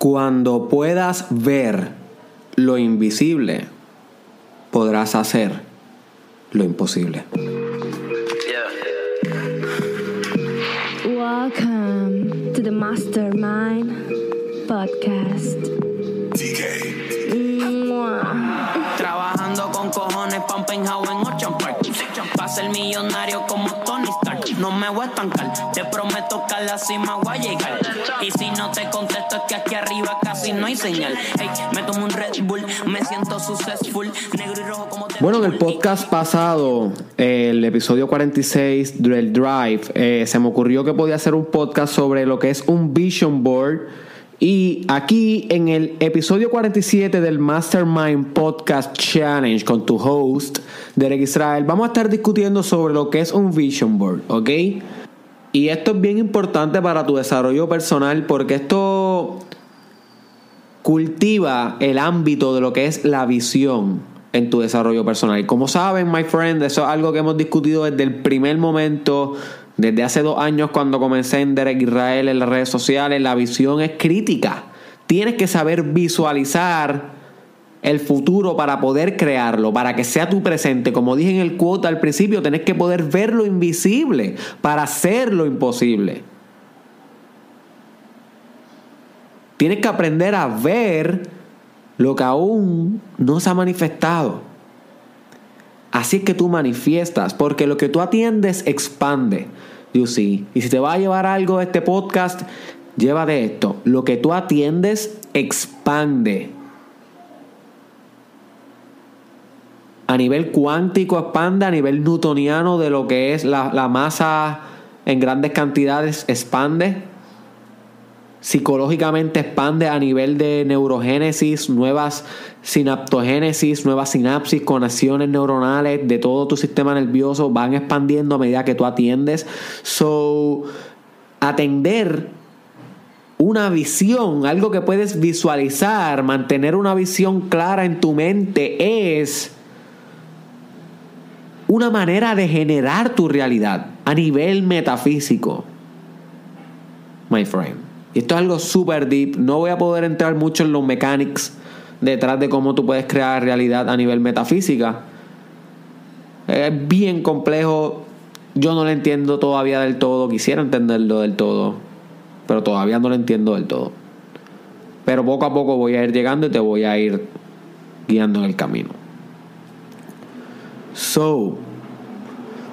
Cuando puedas ver lo invisible, podrás hacer lo imposible. Welcome to the Mastermind Podcast. Trabajando con cojones penthouse en ser millonario como Tony Stark. No me voy a estancar Te prometo que a la cima voy a llegar. Y si no te contesto es que aquí arriba casi no hay señal. Hey, me tomo un Red Bull Me siento successful. Negro y rojo como te Bueno, en el podcast pasado, el episodio 46 del Drive, eh, se me ocurrió que podía hacer un podcast sobre lo que es un vision board. Y aquí en el episodio 47 del Mastermind Podcast Challenge con tu host, Derek Israel, vamos a estar discutiendo sobre lo que es un vision board, ¿ok? Y esto es bien importante para tu desarrollo personal porque esto cultiva el ámbito de lo que es la visión en tu desarrollo personal. Y como saben, my friend, eso es algo que hemos discutido desde el primer momento, desde hace dos años cuando comencé en Derek Israel en las redes sociales. La visión es crítica. Tienes que saber visualizar el futuro para poder crearlo, para que sea tu presente. Como dije en el quote al principio, tenés que poder ver lo invisible para hacer lo imposible. Tienes que aprender a ver lo que aún no se ha manifestado. Así es que tú manifiestas, porque lo que tú atiendes expande. You see. Y si te va a llevar algo de este podcast, llévate esto. Lo que tú atiendes expande. A nivel cuántico expande, a nivel newtoniano de lo que es la, la masa en grandes cantidades expande psicológicamente expande a nivel de neurogénesis, nuevas sinaptogénesis, nuevas sinapsis, conexiones neuronales de todo tu sistema nervioso van expandiendo a medida que tú atiendes. So, atender una visión, algo que puedes visualizar, mantener una visión clara en tu mente es una manera de generar tu realidad a nivel metafísico. My friend. Y esto es algo súper deep. No voy a poder entrar mucho en los mechanics detrás de cómo tú puedes crear realidad a nivel metafísica. Es bien complejo. Yo no lo entiendo todavía del todo. Quisiera entenderlo del todo. Pero todavía no lo entiendo del todo. Pero poco a poco voy a ir llegando y te voy a ir guiando en el camino. So,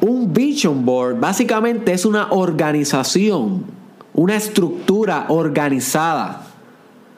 un vision board básicamente es una organización una estructura organizada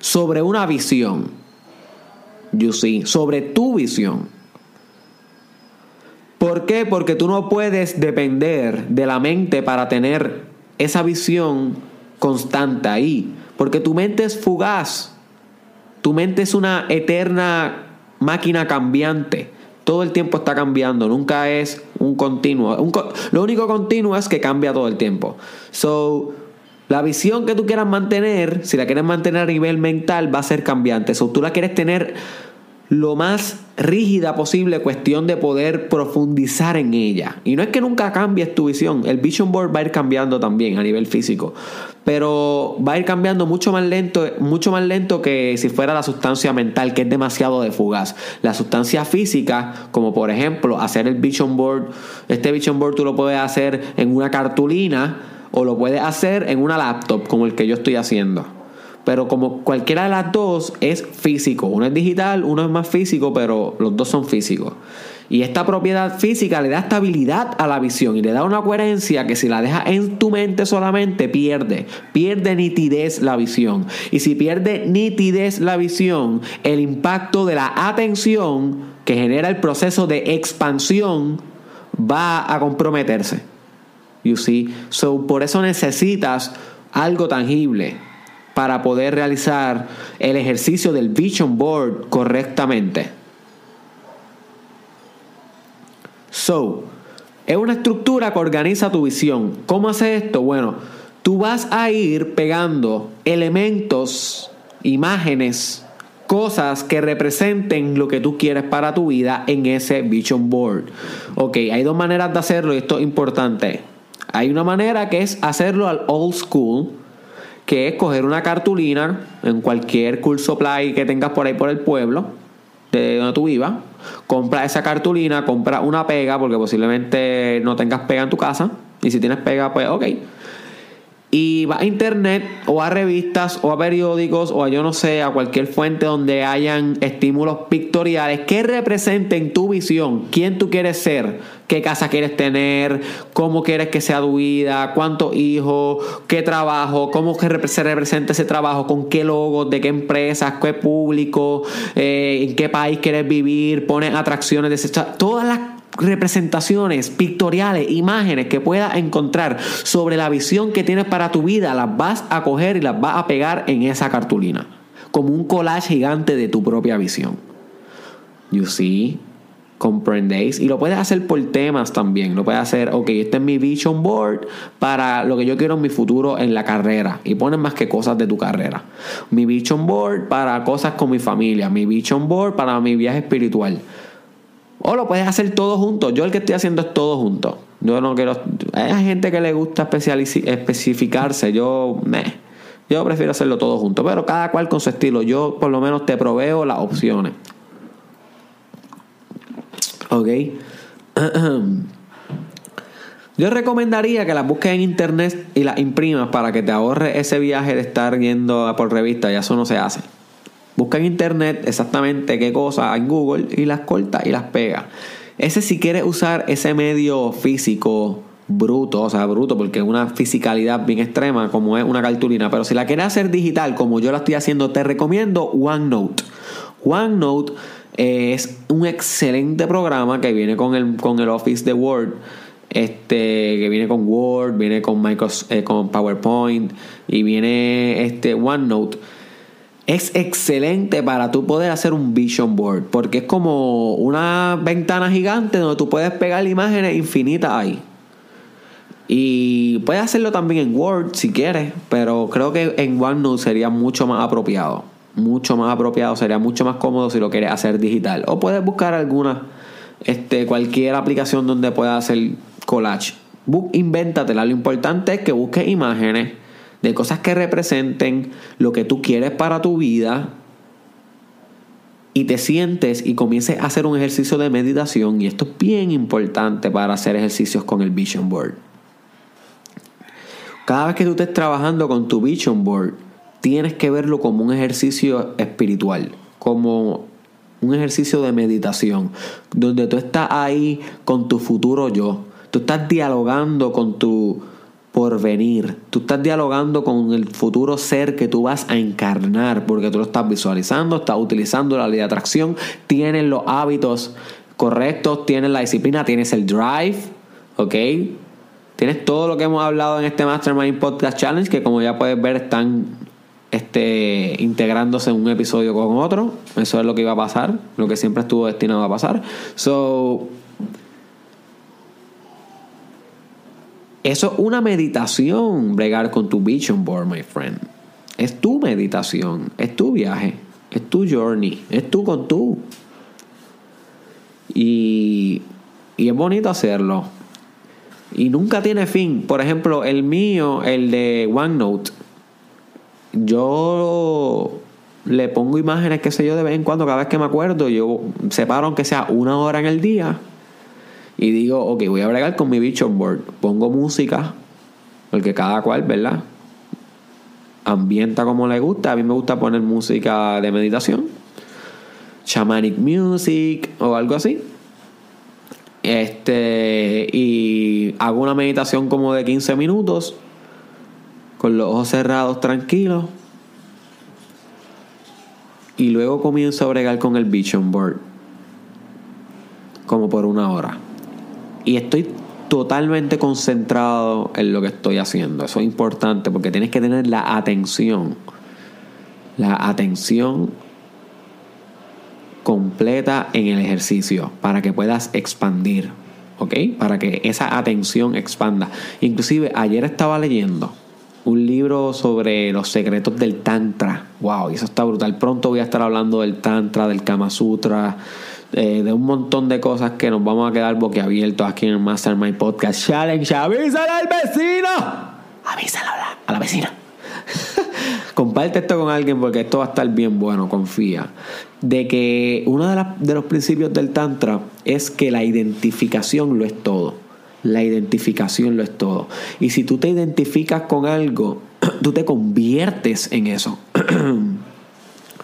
sobre una visión. You see, sobre tu visión. ¿Por qué? Porque tú no puedes depender de la mente para tener esa visión constante ahí. Porque tu mente es fugaz. Tu mente es una eterna máquina cambiante. Todo el tiempo está cambiando, nunca es un continuo. lo único continuo es que cambia todo el tiempo. So, la visión que tú quieras mantener, si la quieres mantener a nivel mental, va a ser cambiante. O tú la quieres tener lo más rígida posible, cuestión de poder profundizar en ella. Y no es que nunca cambies tu visión, el vision board va a ir cambiando también a nivel físico, pero va a ir cambiando mucho más lento, mucho más lento que si fuera la sustancia mental, que es demasiado de fugaz. La sustancia física, como por ejemplo hacer el vision board, este vision board tú lo puedes hacer en una cartulina o lo puedes hacer en una laptop como el que yo estoy haciendo. Pero como cualquiera de las dos es físico. Uno es digital, uno es más físico, pero los dos son físicos. Y esta propiedad física le da estabilidad a la visión y le da una coherencia que si la dejas en tu mente solamente pierde, pierde nitidez la visión. Y si pierde nitidez la visión, el impacto de la atención que genera el proceso de expansión va a comprometerse. You see? So, por eso necesitas algo tangible para poder realizar el ejercicio del vision board correctamente. So, es una estructura que organiza tu visión. ¿Cómo hace esto? Bueno, tú vas a ir pegando elementos, imágenes, cosas que representen lo que tú quieres para tu vida en ese vision board. Ok, hay dos maneras de hacerlo y esto es importante. Hay una manera que es hacerlo al old school, que es coger una cartulina en cualquier cool supply que tengas por ahí por el pueblo, de donde tú vivas, compra esa cartulina, compra una pega, porque posiblemente no tengas pega en tu casa, y si tienes pega, pues ok y va a internet o a revistas o a periódicos o a yo no sé, a cualquier fuente donde hayan estímulos pictoriales que representen tu visión, quién tú quieres ser, qué casa quieres tener, cómo quieres que sea tu vida, cuántos hijos, qué trabajo, cómo se representa ese trabajo, con qué logos, de qué empresas, qué público, eh, en qué país quieres vivir, pones atracciones, de todas las representaciones pictoriales, imágenes que puedas encontrar sobre la visión que tienes para tu vida, las vas a coger y las vas a pegar en esa cartulina, como un collage gigante de tu propia visión. You see? comprendéis y lo puedes hacer por temas también. Lo puedes hacer ok este es mi vision board para lo que yo quiero en mi futuro en la carrera. Y pones más que cosas de tu carrera. Mi vision board para cosas con mi familia. Mi vision board para mi viaje espiritual o lo puedes hacer todo junto. Yo el que estoy haciendo es todo junto. Yo no quiero. Hay gente que le gusta especificarse. Yo me. Yo prefiero hacerlo todo junto. Pero cada cual con su estilo. Yo por lo menos te proveo las opciones. Ok. Yo recomendaría que las busques en internet y las imprimas para que te ahorres ese viaje de estar yendo por revista. Ya eso no se hace. Busca en internet exactamente qué cosa en Google y las corta y las pega. Ese si quieres usar ese medio físico bruto, o sea, bruto porque es una fisicalidad bien extrema como es una cartulina, pero si la quieres hacer digital como yo la estoy haciendo, te recomiendo OneNote. OneNote es un excelente programa que viene con el, con el Office de Word. Este, que viene con Word, viene con Microsoft, eh, con PowerPoint y viene este OneNote es excelente para tú poder hacer un vision board, porque es como una ventana gigante donde tú puedes pegar imágenes infinitas ahí. Y puedes hacerlo también en Word si quieres, pero creo que en OneNote sería mucho más apropiado. Mucho más apropiado, sería mucho más cómodo si lo quieres hacer digital. O puedes buscar alguna, este, cualquier aplicación donde puedas hacer collage. invéntatela. Lo importante es que busques imágenes de cosas que representen lo que tú quieres para tu vida y te sientes y comiences a hacer un ejercicio de meditación y esto es bien importante para hacer ejercicios con el vision board. Cada vez que tú estés trabajando con tu vision board, tienes que verlo como un ejercicio espiritual, como un ejercicio de meditación, donde tú estás ahí con tu futuro yo, tú estás dialogando con tu por venir. Tú estás dialogando con el futuro ser que tú vas a encarnar porque tú lo estás visualizando, estás utilizando la ley de atracción, tienes los hábitos correctos, tienes la disciplina, tienes el drive, ¿ok? Tienes todo lo que hemos hablado en este Mastermind Podcast Challenge que como ya puedes ver están este, integrándose un episodio con otro. Eso es lo que iba a pasar, lo que siempre estuvo destinado a pasar. So, Eso es una meditación, bregar con tu vision board, my friend. Es tu meditación, es tu viaje, es tu journey, es tú con tú. Y, y es bonito hacerlo. Y nunca tiene fin. Por ejemplo, el mío, el de OneNote, yo le pongo imágenes, qué sé yo, de vez en cuando, cada vez que me acuerdo, yo separo aunque sea una hora en el día y digo, ok, voy a bregar con mi vision board. Pongo música, porque cada cual, ¿verdad? Ambienta como le gusta. A mí me gusta poner música de meditación, shamanic music o algo así. Este, y hago una meditación como de 15 minutos, con los ojos cerrados, tranquilos. Y luego comienzo a bregar con el vision board, como por una hora y estoy totalmente concentrado en lo que estoy haciendo. Eso es importante porque tienes que tener la atención. La atención completa en el ejercicio para que puedas expandir. ¿Ok? Para que esa atención expanda. Inclusive ayer estaba leyendo un libro sobre los secretos del Tantra. ¡Wow! Y eso está brutal. Pronto voy a estar hablando del Tantra, del Kama Sutra eh, de un montón de cosas que nos vamos a quedar boquiabiertos aquí en el Mastermind Podcast Challenge. ¡Avísale al vecino! Avísale a la, a la vecina. comparte esto con alguien porque esto va a estar bien bueno, confía. De que uno de, las- de los principios del Tantra es que la identificación lo es todo. La identificación lo es todo. Y si tú te identificas con algo, tú te conviertes en eso.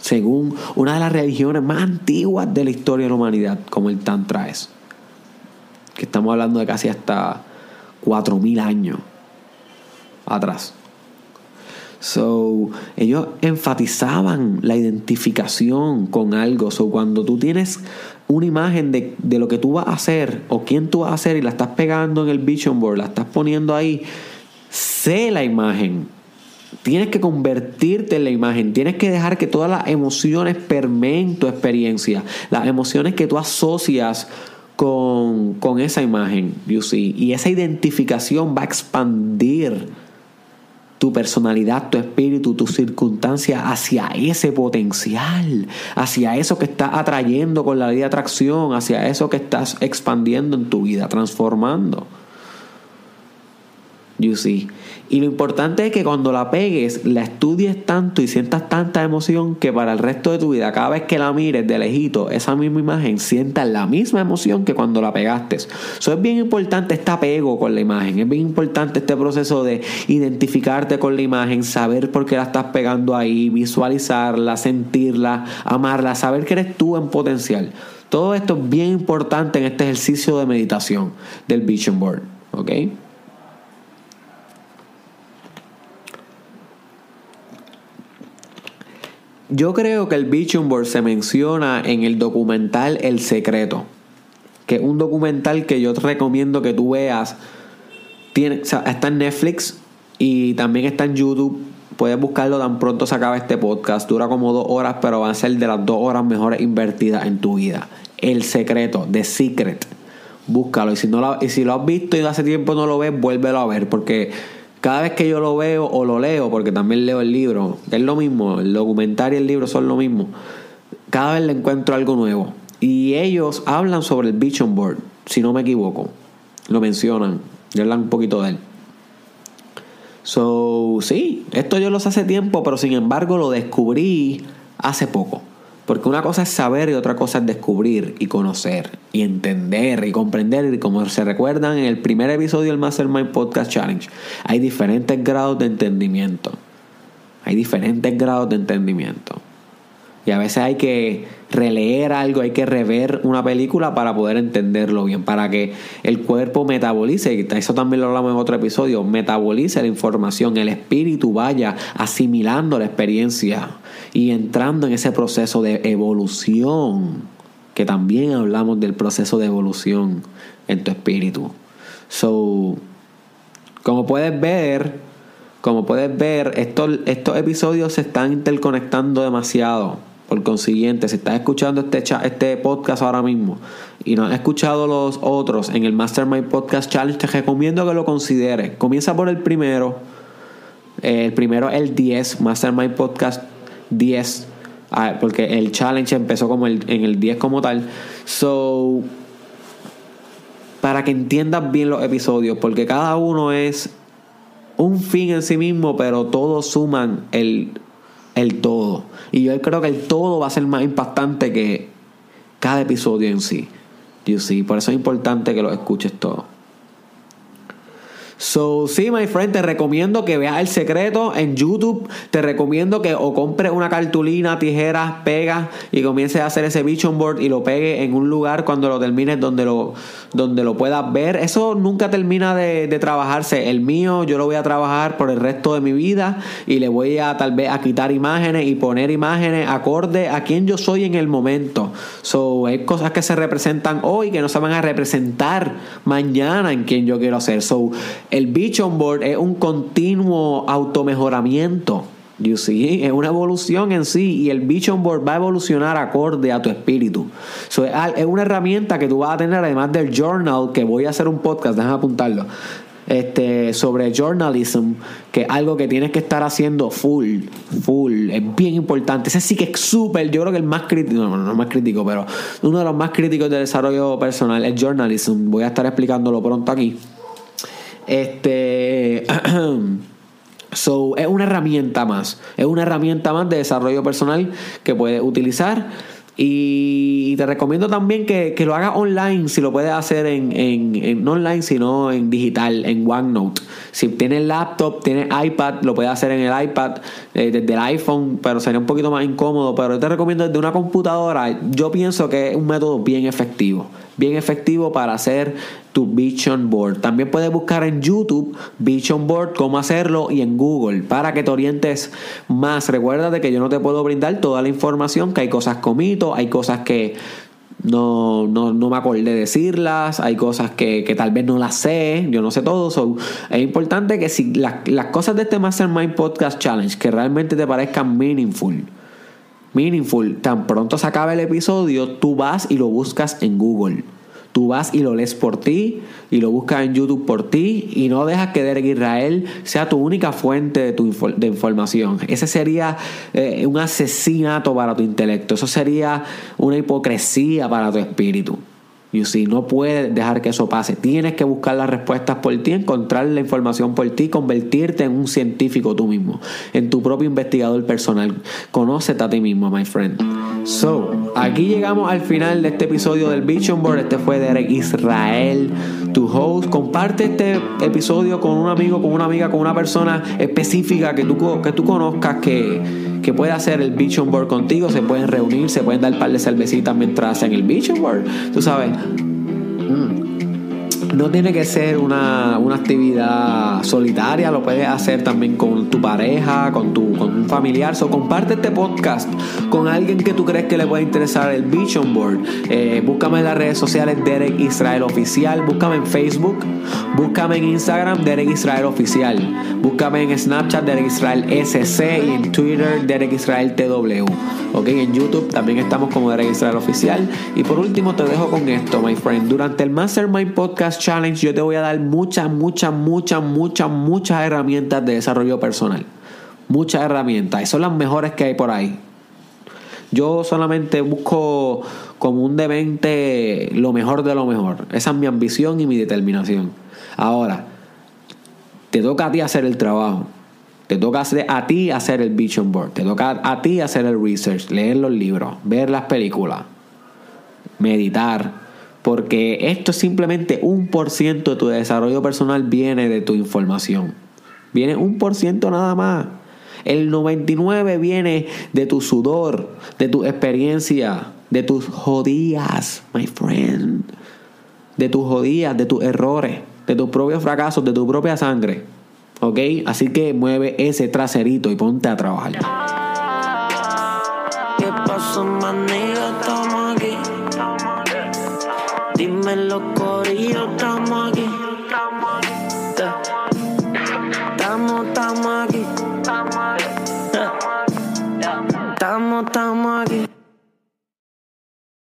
Según una de las religiones más antiguas de la historia de la humanidad, como el Tantra es. Que estamos hablando de casi hasta 4.000 años atrás. So, ellos enfatizaban la identificación con algo. So, cuando tú tienes una imagen de, de lo que tú vas a hacer o quién tú vas a hacer y la estás pegando en el vision board, la estás poniendo ahí, sé la imagen. Tienes que convertirte en la imagen. Tienes que dejar que todas las emociones permeen tu experiencia. Las emociones que tú asocias con, con esa imagen, you see. Y esa identificación va a expandir tu personalidad, tu espíritu, tu circunstancia hacia ese potencial, hacia eso que estás atrayendo con la ley de atracción, hacia eso que estás expandiendo en tu vida, transformando. You see. Y lo importante es que cuando la pegues, la estudies tanto y sientas tanta emoción que para el resto de tu vida, cada vez que la mires de lejito, esa misma imagen, sientas la misma emoción que cuando la pegaste. Eso es bien importante este apego con la imagen. Es bien importante este proceso de identificarte con la imagen, saber por qué la estás pegando ahí, visualizarla, sentirla, amarla, saber que eres tú en potencial. Todo esto es bien importante en este ejercicio de meditación del Vision Board. ¿Ok? Yo creo que el Vision Board se menciona en el documental El Secreto, que es un documental que yo te recomiendo que tú veas. Tiene, está en Netflix y también está en YouTube. Puedes buscarlo tan pronto se acaba este podcast. Dura como dos horas, pero van a ser de las dos horas mejores invertidas en tu vida. El Secreto, The Secret. Búscalo. Y si, no lo, y si lo has visto y hace tiempo no lo ves, vuélvelo a ver. Porque cada vez que yo lo veo o lo leo, porque también leo el libro, es lo mismo, el documental y el libro son lo mismo, cada vez le encuentro algo nuevo. Y ellos hablan sobre el Vision Board, si no me equivoco. Lo mencionan, y hablan un poquito de él. So, sí, esto yo lo sé hace tiempo, pero sin embargo lo descubrí hace poco. Porque una cosa es saber y otra cosa es descubrir y conocer y entender y comprender. Y como se recuerdan en el primer episodio del Mastermind Podcast Challenge, hay diferentes grados de entendimiento. Hay diferentes grados de entendimiento. Y a veces hay que releer algo, hay que rever una película para poder entenderlo bien, para que el cuerpo metabolice, eso también lo hablamos en otro episodio, metabolice la información, el espíritu vaya asimilando la experiencia y entrando en ese proceso de evolución, que también hablamos del proceso de evolución en tu espíritu. So, como puedes ver, como puedes ver, estos, estos episodios se están interconectando demasiado. Por consiguiente, si estás escuchando este, cha- este podcast ahora mismo y no has escuchado los otros en el Mastermind Podcast Challenge, te recomiendo que lo consideres. Comienza por el primero. Eh, el primero el 10, Mastermind Podcast 10. ah, porque el challenge empezó como el, en el 10 como tal. So, para que entiendas bien los episodios, porque cada uno es un fin en sí mismo, pero todos suman el, el todo. Y yo creo que el todo va a ser más impactante que cada episodio en sí. You see, Por eso es importante que lo escuches todo. So, sí, my friend, te recomiendo que veas El Secreto en YouTube. Te recomiendo que o compres una cartulina, tijeras, pegas y comiences a hacer ese vision board y lo pegues en un lugar cuando lo termines donde lo, donde lo puedas ver. Eso nunca termina de, de trabajarse. El mío yo lo voy a trabajar por el resto de mi vida y le voy a tal vez a quitar imágenes y poner imágenes acorde a quien yo soy en el momento. So, hay cosas que se representan hoy que no se van a representar mañana en quien yo quiero ser. So, el Vision Board es un continuo automejoramiento. You see? Es una evolución en sí y el Vision Board va a evolucionar acorde a tu espíritu. Es, una herramienta que tú vas a tener además del journal, que voy a hacer un podcast, déjame apuntarlo, este, sobre journalism, que es algo que tienes que estar haciendo full, full, es bien importante. Ese sí que es súper, yo creo que el más crítico, no, no, no más crítico, pero uno de los más críticos de desarrollo personal es journalism. Voy a estar explicándolo pronto aquí. Este. So, es una herramienta más. Es una herramienta más de desarrollo personal que puedes utilizar. Y te recomiendo también que, lo hagas online, si lo puedes hacer en, en, no online, sino en digital, en OneNote. Si tienes laptop, tienes iPad, lo puedes hacer en el iPad, eh, desde el iPhone, pero sería un poquito más incómodo. Pero te recomiendo desde una computadora. Yo pienso que es un método bien efectivo bien efectivo para hacer tu Vision Board. También puedes buscar en YouTube Vision Board, cómo hacerlo y en Google para que te orientes más. Recuerda de que yo no te puedo brindar toda la información, que hay cosas comito, hay cosas que no, no, no, me acordé decirlas, hay cosas que, que, tal vez no las sé, yo no sé todo. es importante que si las, las cosas de este Mastermind Podcast Challenge que realmente te parezcan meaningful, meaningful, tan pronto se acaba el episodio, tú vas y lo buscas en Google. Tú vas y lo lees por ti y lo buscas en YouTube por ti y no dejas que Derek Israel sea tu única fuente de, tu de información. Ese sería eh, un asesinato para tu intelecto. Eso sería una hipocresía para tu espíritu. Y si no puedes dejar que eso pase, tienes que buscar las respuestas por ti, encontrar la información por ti, convertirte en un científico tú mismo, en tu propio investigador personal. Conócete a ti mismo, my friend. So, aquí llegamos al final de este episodio del Vision Board. Este fue Derek Israel, tu host. Comparte este episodio con un amigo, con una amiga, con una persona específica que tú, que tú conozcas que que puede hacer el Vision Board contigo, se pueden reunir, se pueden dar un par de cervecitas mientras hacen el Vision Board, tú sabes. Mm no tiene que ser una, actividad solitaria, lo puedes hacer también con tu pareja, con, tu, con un familiar. So, comparte este podcast con alguien que tú crees que le puede interesar el Vision Board. Eh, búscame en las redes sociales Derek Israel Oficial, búscame en Facebook, búscame en Instagram Derek Israel Oficial, búscame en Snapchat Derek Israel SC y en Twitter Derek Israel TW. Ok, en YouTube también estamos como Derek Israel Oficial. Y por último te dejo con esto, my friend. Durante el Mastermind Podcast Challenge yo te voy a dar muchas, muchas, muchas, muchas, muchas herramientas de desarrollo personal. Muchas herramientas. Y son las mejores que hay por ahí. Yo solamente busco como un demente lo mejor de lo mejor. Esa es mi ambición y mi determinación. Ahora, te toca a ti hacer el trabajo. Te toca a ti hacer el vision board. Te toca a ti hacer el research, leer los libros, ver las películas, meditar, porque esto es simplemente un por ciento de tu desarrollo personal viene de tu información. Viene un por ciento nada más. El 99 viene de tu sudor, de tu experiencia, de tus jodías, my friend. De tus jodías, de tus errores, de tus propios fracasos, de tu propia sangre. ¿Ok? Así que mueve ese traserito y ponte a trabajar. ¿Qué pasó, Dime los corillos, estamos aquí.